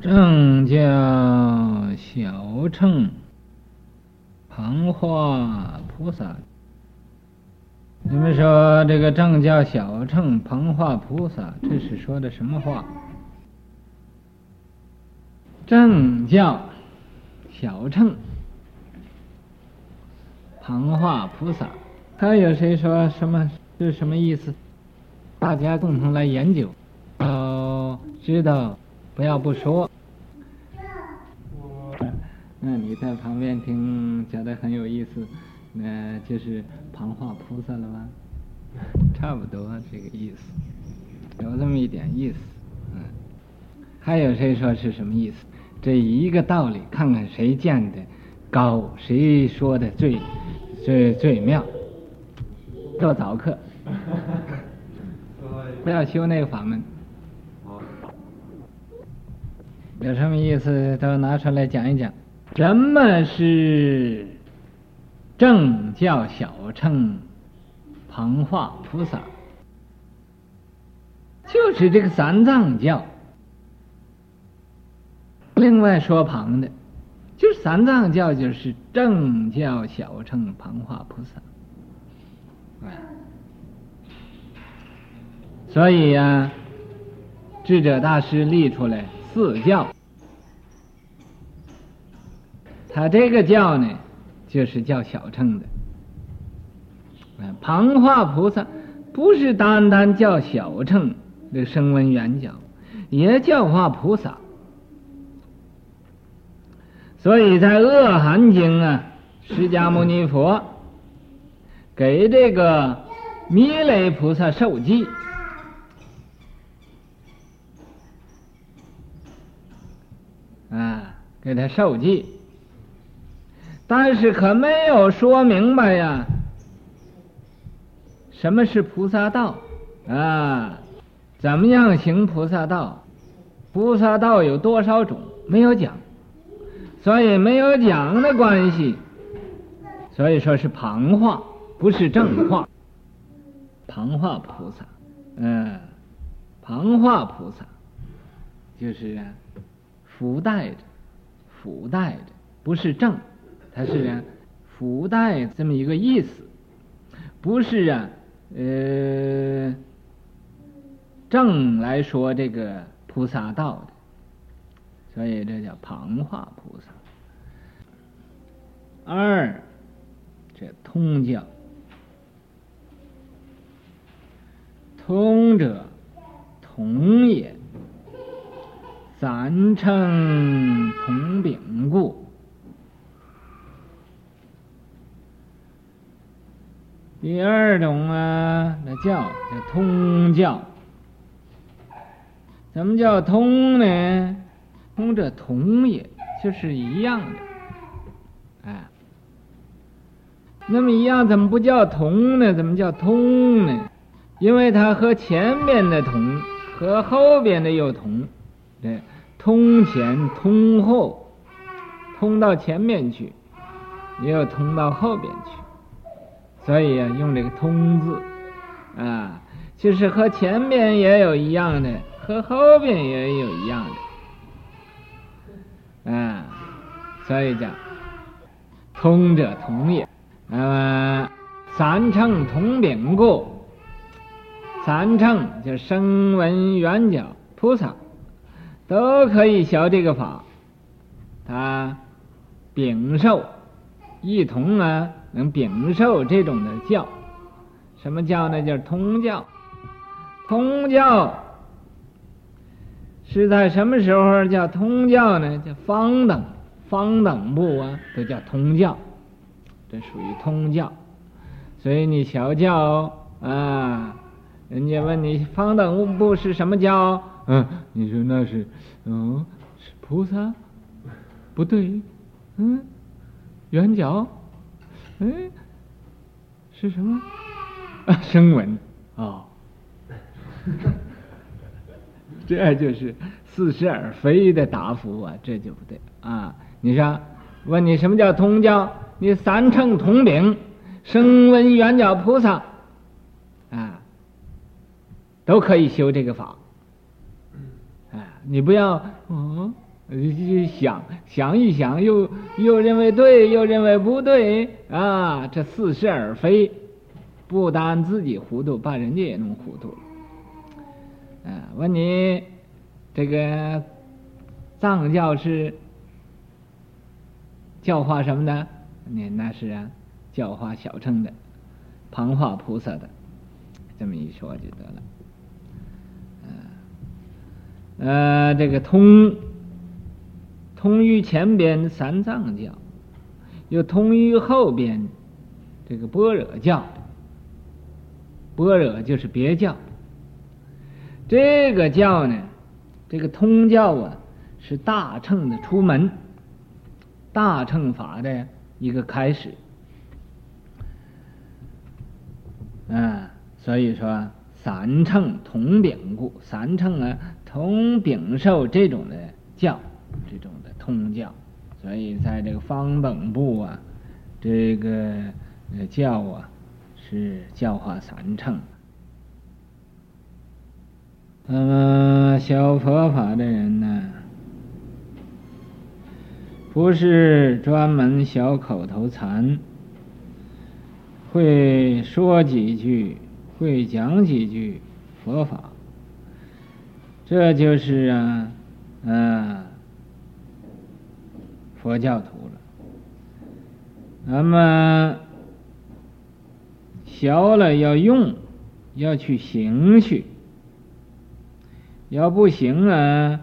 正教小乘旁化菩萨。你们说这个正教小乘旁化菩萨，这是说的什么话？正教小乘旁化菩萨，他有谁说什么？是什么意思？大家共同来研究，哦，知道，不要不说。那你在旁边听，觉得很有意思，那就是旁话菩萨了吧？差不多这个意思，有这么一点意思。嗯，还有谁说是什么意思？这一个道理，看看谁见的高，谁说的最最最妙。做早课，不要修那个法门。有什么意思都拿出来讲一讲。什么是正教小乘旁化菩萨？就是这个三藏教。另外说旁的，就三藏教，就是正教小乘旁化菩萨。所以呀、啊，智者大师立出来四教。他这个教呢，就是叫小乘的。旁化菩萨不是单单叫小乘的声闻缘觉，也叫化菩萨。所以在《恶寒经》啊，释迦牟尼佛给这个弥勒菩萨授记，啊，给他授记。但是可没有说明白呀，什么是菩萨道啊？怎么样行菩萨道？菩萨道有多少种？没有讲，所以没有讲的关系，所以说是旁话，不是正话。旁话菩萨，嗯，旁话菩萨就是福带着，福带的，不是正。它是啊，附带这么一个意思，不是啊，呃，正来说这个菩萨道的，所以这叫旁化菩萨。二，这通教，通者同也，三乘同秉故。第二种啊，那叫叫通教。怎么叫通呢？通者同也，就是一样的。哎，那么一样怎么不叫同呢？怎么叫通呢？因为它和前面的同，和后边的又同。对，通前通后，通到前面去，也有通到后边去。所以啊，用这个“通”字，啊，就是和前面也有一样的，和后边也有一样的，啊，所以讲“通者同也”。那么三乘同禀故，三乘就声闻缘觉菩萨都可以学这个法，他秉受一同啊。能秉受这种的教，什么教呢？叫通教。通教是在什么时候叫通教呢？叫方等方等部啊，都叫通教，这属于通教。所以你小教啊，人家问你方等部是什么教？嗯，你说那是嗯是菩萨？不对，嗯，圆角。哎，是什么？啊，声闻啊，哦、这就是似是而非的答复啊，这就不对啊！你说，问你什么叫通教？你三乘同秉，声闻圆角菩萨啊，都可以修这个法。你不要，哦，想想一想，又又认为对，又认为不对啊，这似是而非，不但自己糊涂，把人家也弄糊涂了。啊，问你这个藏教是教化什么的？你那是啊，教化小乘的，旁化菩萨的，这么一说就得了。呃，这个通通于前边三藏教，又通于后边这个般若教。般若就是别教。这个教呢，这个通教啊，是大乘的出门，大乘法的一个开始。啊，所以说三乘同禀故，三乘啊。同禀受这种的教，这种的通教，所以在这个方等部啊，这个教啊是教化三乘。那么学佛法的人呢，不是专门学口头禅，会说几句，会讲几句佛法。这就是啊，嗯，佛教徒了。那么学了要用，要去行去。要不行啊，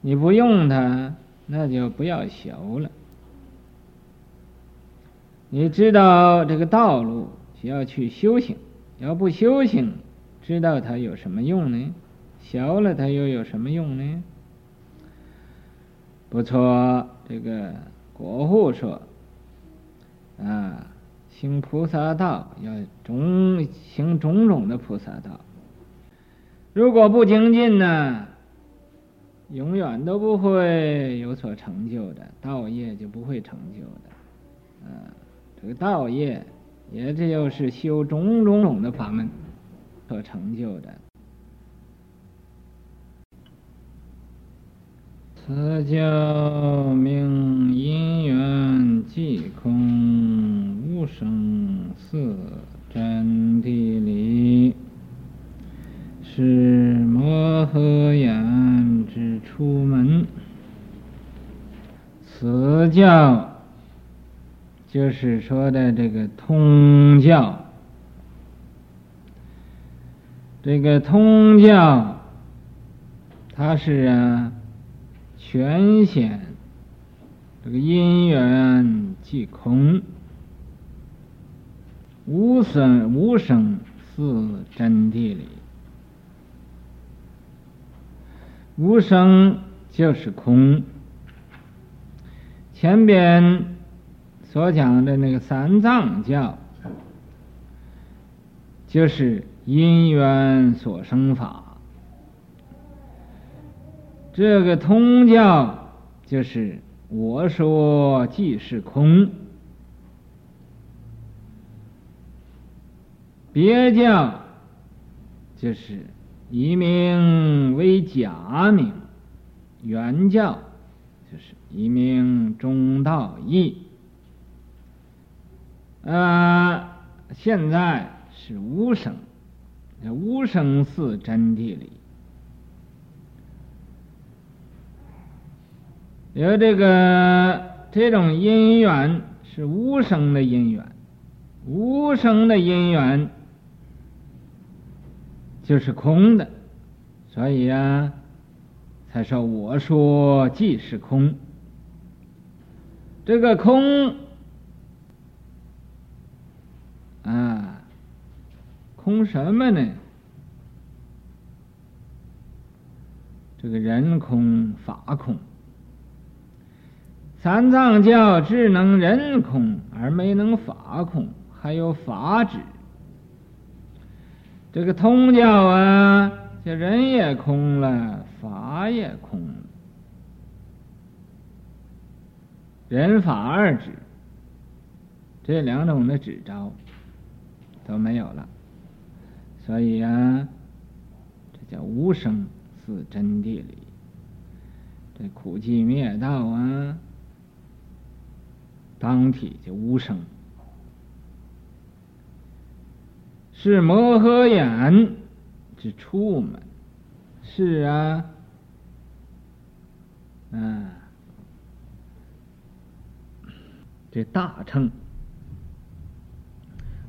你不用它，那就不要学了。你知道这个道路，需要去修行。要不修行，知道它有什么用呢？学了，它又有什么用呢？不错，这个国护说啊，行菩萨道要种行种种的菩萨道。如果不精进呢，永远都不会有所成就的，道业就不会成就的。啊，这个道业也就是修种种种的法门所成就的。此教名因缘即空，无生四真谛理，是摩诃言之出门。此教就是说的这个通教，这个通教，它是啊。全显这个因缘即空，无生无生是真谛理。无生就是空。前边所讲的那个三藏教，就是因缘所生法。这个通教就是我说即是空，别教就是以名为假名，圆教就是以名中道义。啊，现在是无生，无生四真谛里理。有这个这种因缘是无生的因缘，无生的因缘就是空的，所以啊，才说我说即是空。这个空啊，空什么呢？这个人空，法空。三藏教只能人空而没能法空，还有法执。这个通教啊，这人也空了，法也空了，人法二执，这两种的执招都没有了，所以啊，这叫无生四真谛理。这苦集灭道啊，当体就无声，是摩诃眼之处门，是啊，嗯、这大乘，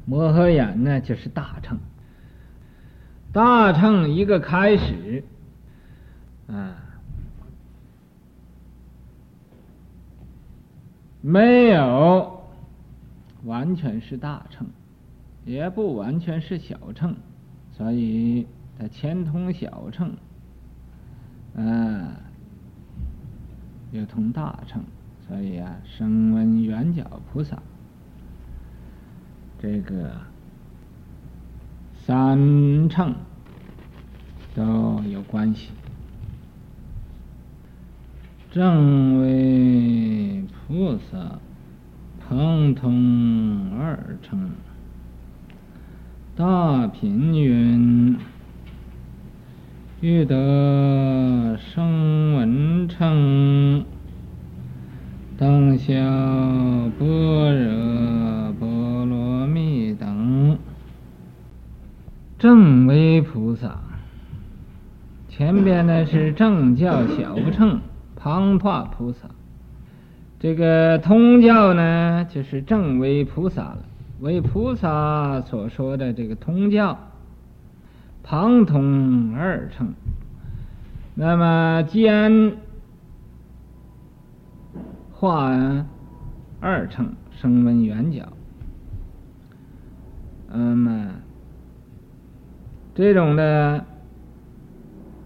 摩诃眼呢就是大乘，大乘一个开始，啊。没有完全是大乘，也不完全是小乘，所以它兼通小乘，嗯，又通大乘，所以啊，声闻缘觉菩萨这个三乘都有关系。正为菩萨旁通二乘，大品云：欲得声闻乘，当消般若波罗蜜等。正为菩萨，前边呢是正教小乘。旁化菩萨，这个通教呢，就是正为菩萨了。为菩萨所说的这个通教，旁通二乘。那么兼化二乘声闻缘觉，那么这种的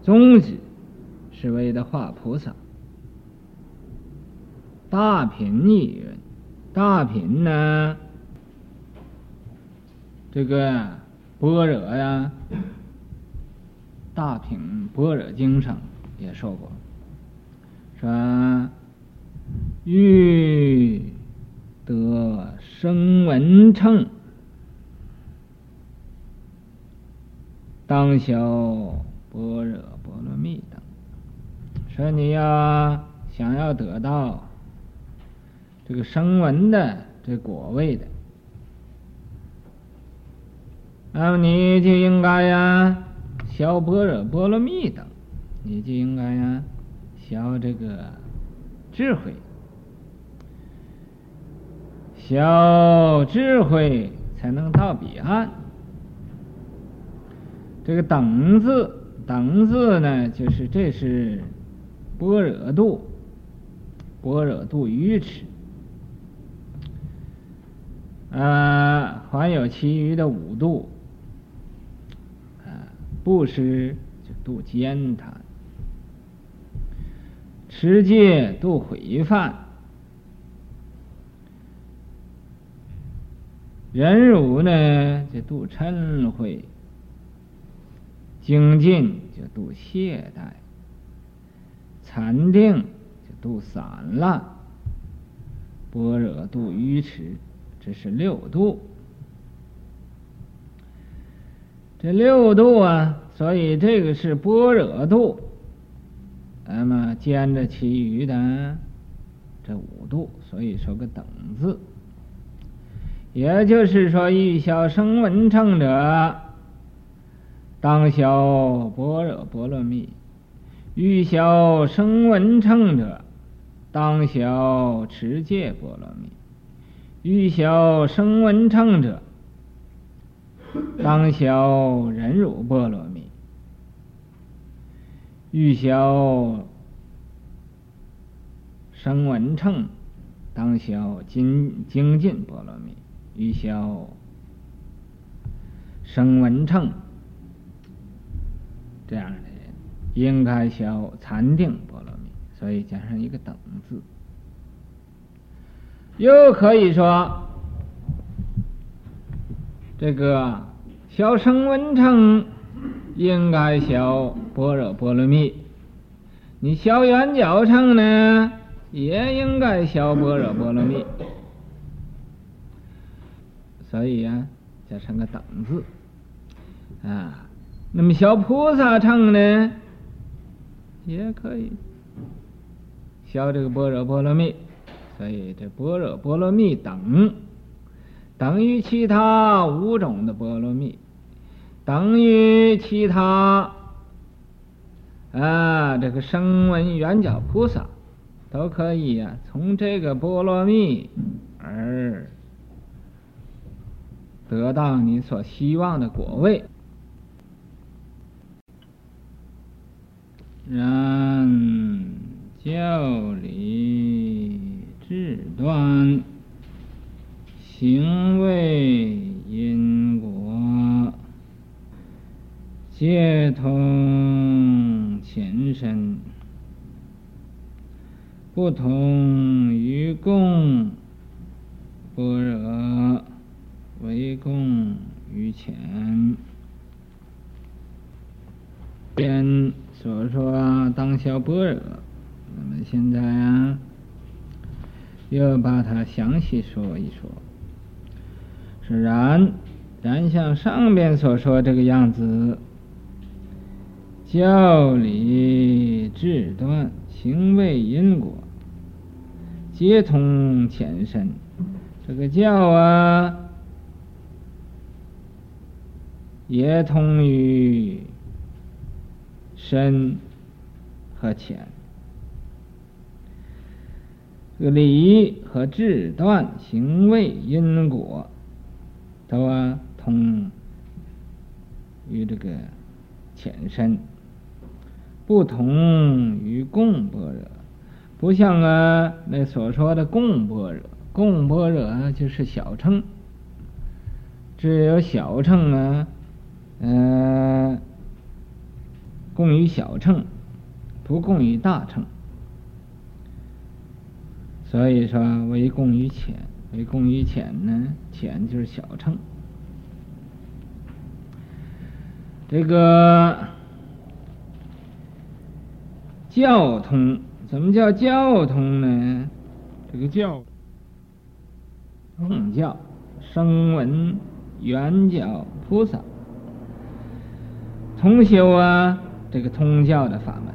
宗旨是为了化菩萨。大品一人，大品呢？这个般若呀，大品般若经上也说过，说欲得声闻乘，当修般若波罗蜜等。说你要想要得到。这个声闻的这果位的，那么你就应该呀，消般若波罗蜜等，你就应该呀，消这个智慧，消智慧才能到彼岸。这个等字，等字呢，就是这是般若度，般若度愚痴。呃，还有其余的五度，啊，布施就度慳贪，持戒度毁犯，忍辱呢就度嗔恚，精进就度懈怠，禅定就度散乱，般若度愚痴。这是六度，这六度啊，所以这个是般若度，那么兼着其余的这五度，所以说个等字。也就是说，欲晓声闻乘者，当消般若波罗蜜；欲晓声闻乘者，当消持戒波罗蜜。欲消声闻乘者，当消忍辱波罗蜜；欲消声闻乘，当消精精进波罗蜜；欲消声闻乘，这样的人应该消禅定波罗蜜。所以加上一个等字。又可以说，这个消声闻乘应该消般若波罗蜜，你消缘觉乘呢，也应该消般若波罗蜜。所以呀、啊，加上个等字啊。那么消菩萨乘呢，也可以消这个般若波罗蜜，所以这般若波罗蜜等等于其他五种的波罗蜜，等于其他啊这个声闻缘觉菩萨都可以、啊，从这个波罗蜜而得到你所希望的果位。然教理智断，行为因果，皆通前身，不同于共般若，唯共于浅。边所说当消般若，那么现在啊，又把它详细说一说。是然，然像上边所说这个样子，教理智断，行为因果，皆通浅深。这个教啊，也通于。深和浅，这个理和智断行为因果，都啊通于这个浅深，不同于共般若，不像啊那所说的共般若，共般若就是小乘，只有小乘啊，嗯、呃。共于小乘，不共于大乘，所以说为共于浅，为共于浅呢？浅就是小乘。这个教通，什么叫教通呢？这个教通教，声闻缘觉菩萨通修啊。这个通教的法门，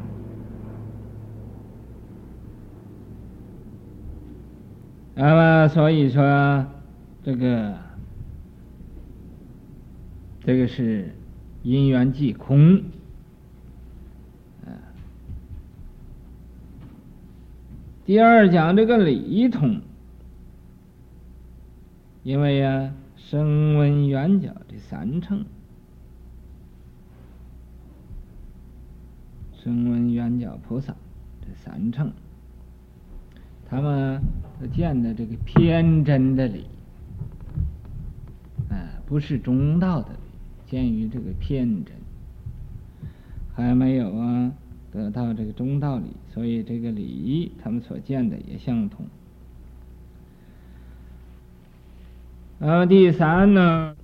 那么所以说，这个这个是因缘即空，啊。第二讲这个理通，因为呀，声闻缘觉这三乘。声闻缘觉菩萨这三乘，他们都见的这个偏真的理，啊，不是中道的理，见于这个偏真，还没有啊得到这个中道理，所以这个理他们所见的也相同。然后第三呢，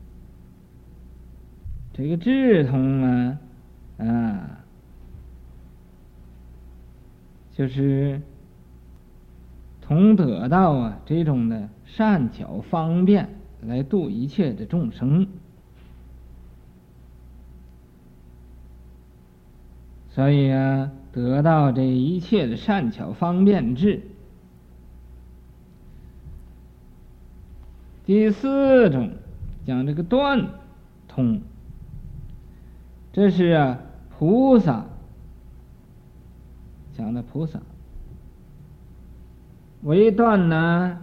这个智通啊，啊。就是从得到啊这种的善巧方便来度一切的众生，所以啊得到这一切的善巧方便智。第四种讲这个断通，这是啊菩萨。讲的菩萨，为断呢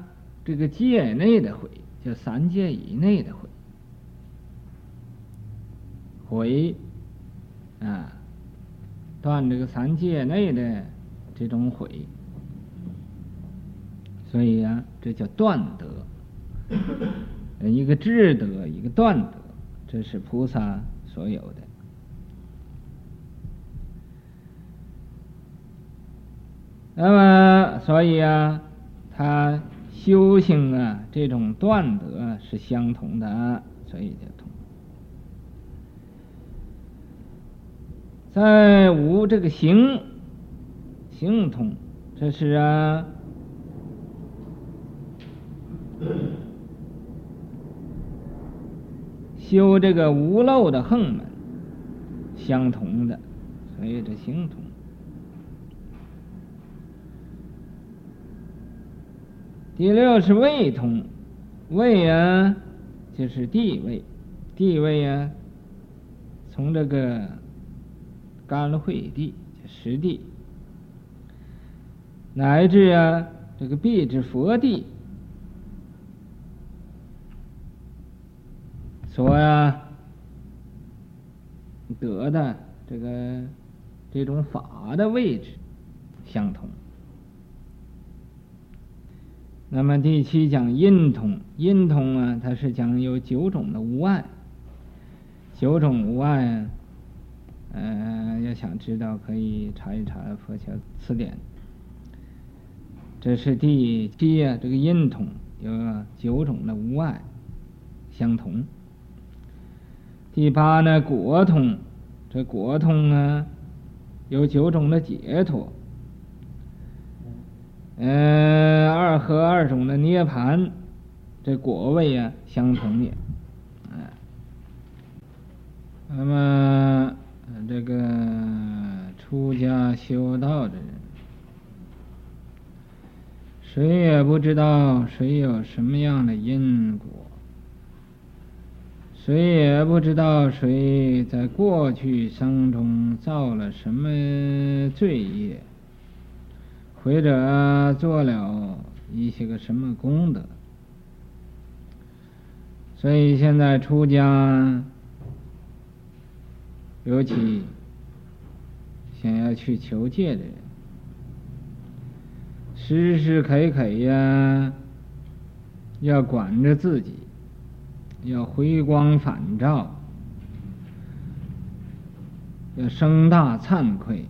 这个界内的毁，就三界以内的毁，毁啊，断这个三界内的这种毁，所以、啊，这叫断德，一个智德，一个断德，这是菩萨所有的。那么，所以啊，他修行啊，这种断得是相同的，所以叫通。再无这个行，行通，这是啊，修这个无漏的横门，相同的，所以这行通。第六是位通，位啊，就是地位，地位啊，从这个干惠地，实地，乃至啊这个必之佛地，所呀得的这个这种法的位置相同。那么第七讲印通，印通啊，它是讲有九种的无碍，九种无碍啊，呃，要想知道可以查一查《佛教词典》。这是第七啊，这个印通有九种的无碍相同。第八呢，果通，这果通啊，有九种的解脱。嗯，二和二种的涅槃，这果位啊相同也，哎，那么这个出家修道的人，谁也不知道谁有什么样的因果，谁也不知道谁在过去生中造了什么罪业。或者做了一些个什么功德，所以现在出家，尤其想要去求戒的人，时时刻刻呀，要管着自己，要回光返照，要生大惭愧。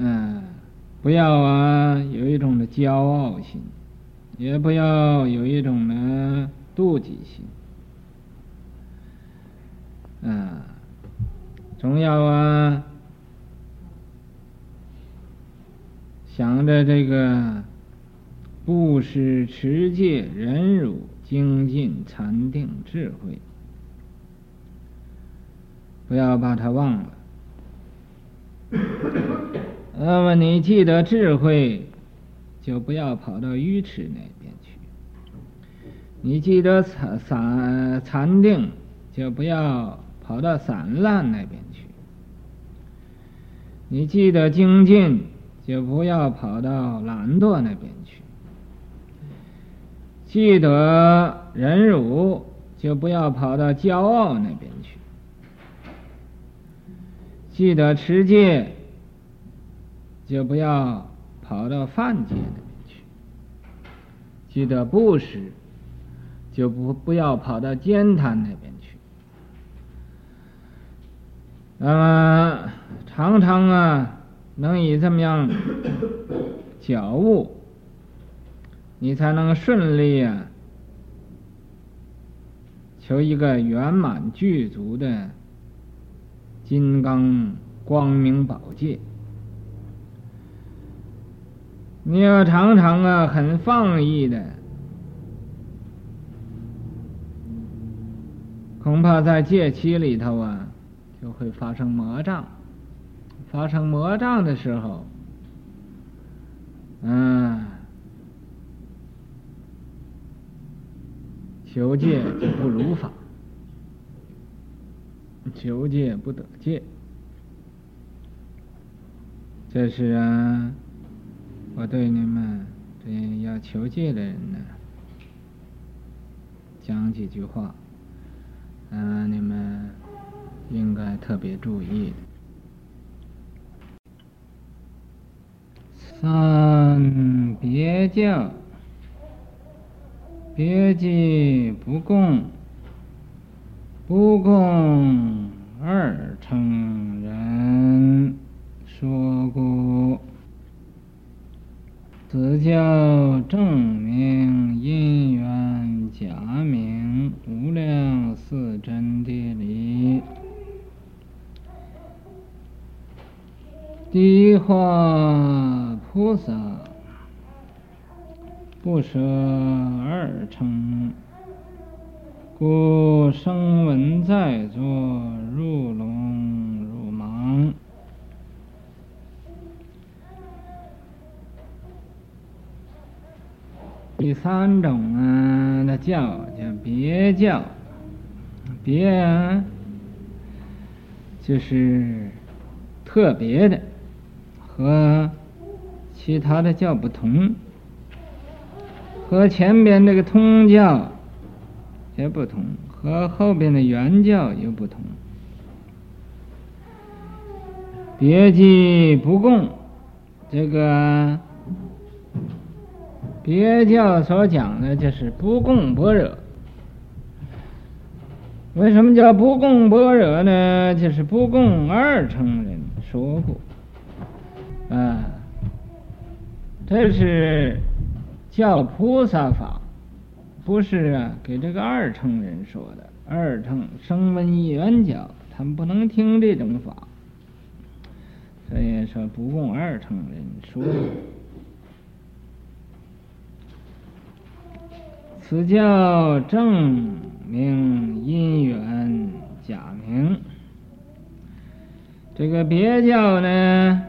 嗯，不要啊，有一种的骄傲心，也不要有一种的妒忌心。嗯，总要啊，想着这个布施、持戒、忍辱、精进、禅定、智慧，不要把它忘了。那么你记得智慧，就不要跑到愚痴那边去；你记得禅禅禅定，就不要跑到散乱那边去；你记得精进，就不要跑到懒惰那边去；记得忍辱，就不要跑到骄傲那边去；记得持戒。就不要跑到犯戒那边去，记得布施，就不不要跑到慳贪那边去。那么常常啊，能以这么样觉悟，你才能顺利啊，求一个圆满具足的金刚光明宝戒。你要常常啊，很放逸的，恐怕在戒期里头啊，就会发生魔障。发生魔障的时候，嗯，求戒就不如法，求戒不得戒，这是啊。我对你们这要求戒的人呢，讲几句话，嗯，你们应该特别注意。三别教，别记不共，不共二乘人说故。此教正名因缘假名无量四真谛理。第一话菩萨不舍二乘，故声闻在座入龙入盲。第三种啊，那叫叫别教，别啊，就是特别的，和其他的教不同，和前边这个通教也不同，和后边的原教又不同。别即不共，这个。别教所讲的就是不共般若。为什么叫不共般若呢？就是不共二乘人说过，啊，这是教菩萨法，不是啊给这个二乘人说的。二乘声闻缘觉，他们不能听这种法，所以说不共二乘人说。此教正名因缘假名，这个别教呢，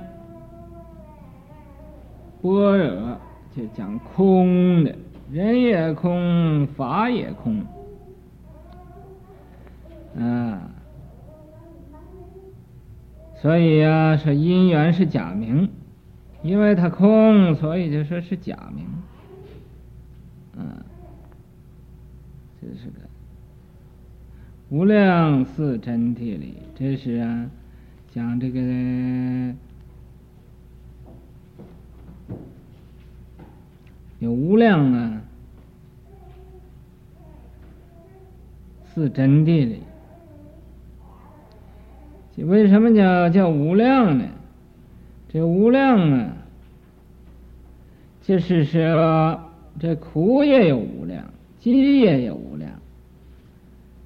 般若就讲空的，人也空，法也空，啊，所以、啊，说因缘是假名，因为它空，所以就说是假名，啊。这是个无量四真谛里，这是啊，讲这个有无量啊四真谛里，为什么叫叫无量呢？这无量啊，就是说这苦也有无量。集也有无量，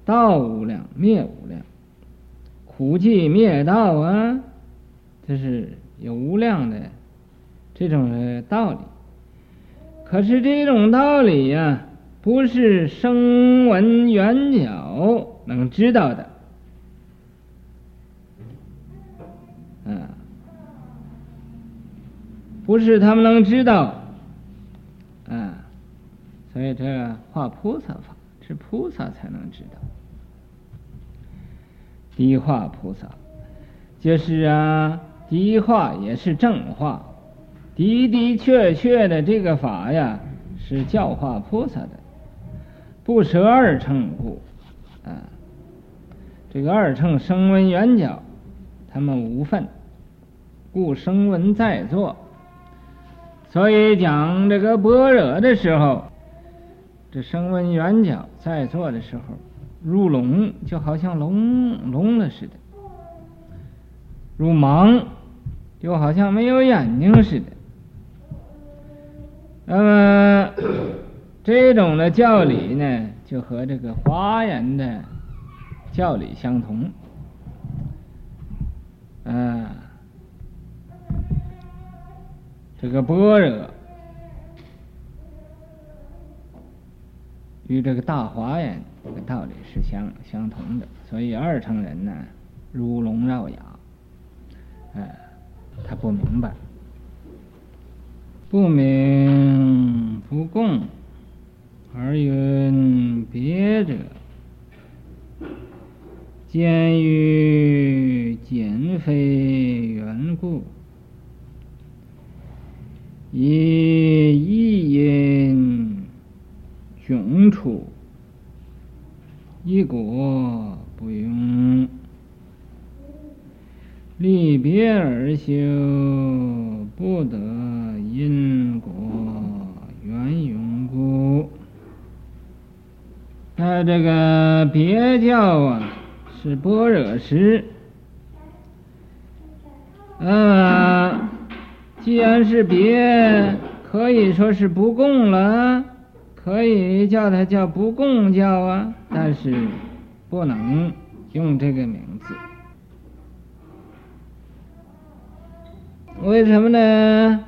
道无量，灭无量，苦集灭道啊，这是有无量的这种道理。可是这种道理呀、不是声闻缘觉能知道的，啊，不是他们能知道。所以这话菩萨法是菩萨才能知道，的话菩萨就是啊，的话也是正话，的的确确的这个法呀是教化菩萨的，不舍二乘故啊，这个二乘声闻缘觉，他们无分，故声闻在座，所以讲这个般若的时候。这声闻缘觉在座的时候，如聋，就好像聋聋了似的；如盲，就好像没有眼睛似的。那么这种的教理呢，就和这个华严的教理相同。啊，这个般若。与这个大华严这个道理是相相同的，所以二乘人呢，如聋绕哑，哎，他不明白，不明不共，而云别者，见于简非缘故，以异因。雄处一果不容，离别而修，不得因果缘永故。那这个别教啊，是般若师。啊，既然是别，可以说是不共了。可以叫它叫不共教啊，但是不能用这个名字。为什么呢？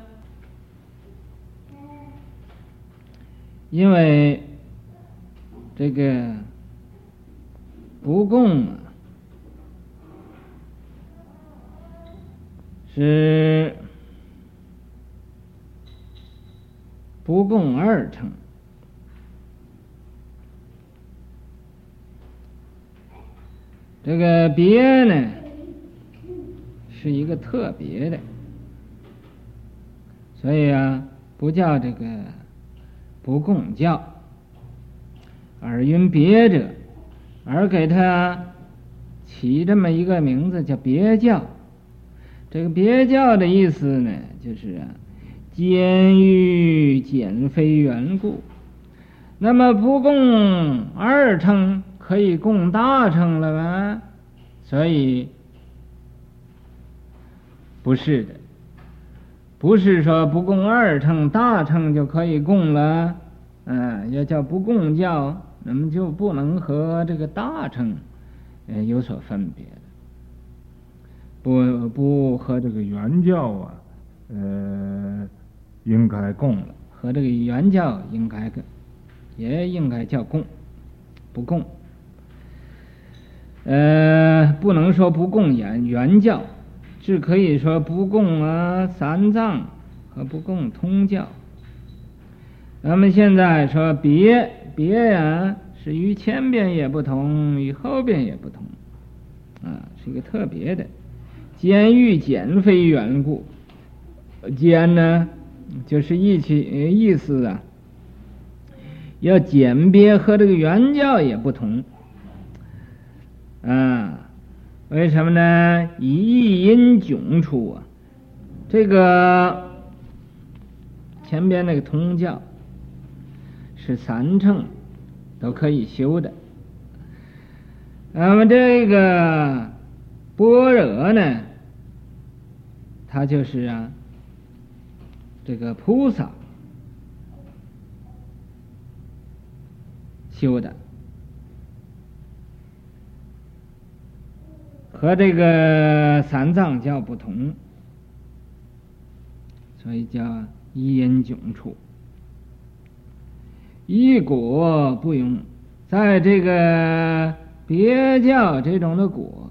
因为这个不共啊，是不共二乘。这个别呢，是一个特别的，所以啊，不叫这个不共教，而云别者，而给他起这么一个名字叫别教。这个别教的意思呢，就是啊，监狱减非缘故。那么不共二乘，可以供大乘了吗？所以不是的，不是说不共二乘，大乘就可以供了。嗯，要叫不共教，那么就不能和这个大乘呃有所分别。不不和这个原教啊，呃，应该供了，和这个原教应该跟，也应该叫供，不供。呃，不能说不共原原教，只可以说不共啊三藏和不共通教。咱们现在说别别呀，是与前边也不同，与后边也不同，啊，是一个特别的。简欲简非缘故，简呢，就是意其意思啊，要简别和这个原教也不同，啊，为什么呢？以异因迥出啊，这个前边那个通教是三乘都可以修的，那么这个般若呢？他就是啊，这个菩萨修的，和这个三藏教不同，所以叫异因迥处，异果不容，在这个别教这种的果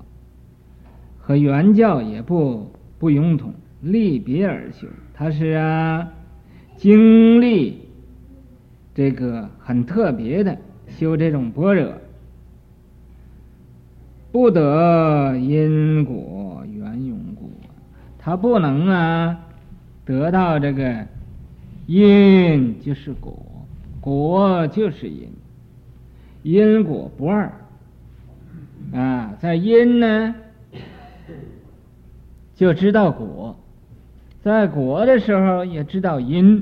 和原教也不。不庸同，立别而修，他是啊，经历这个很特别的修这种般若，不得因果缘永故，他不能啊得到这个因就是果，果就是因，因果不二啊，在因呢。就知道果，在果的时候也知道因，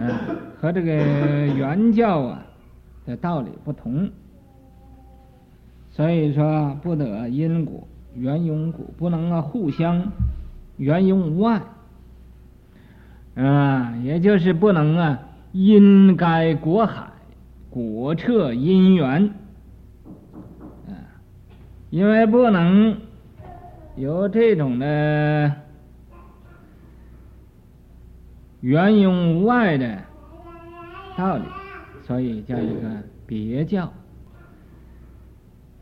嗯，和这个原教啊的道理不同，所以说不得因果缘因果，不能啊互相缘因无碍，啊，也就是不能啊因该果海，果彻因缘，啊，因为不能。有这种的缘用无碍的道理，所以叫一个别教。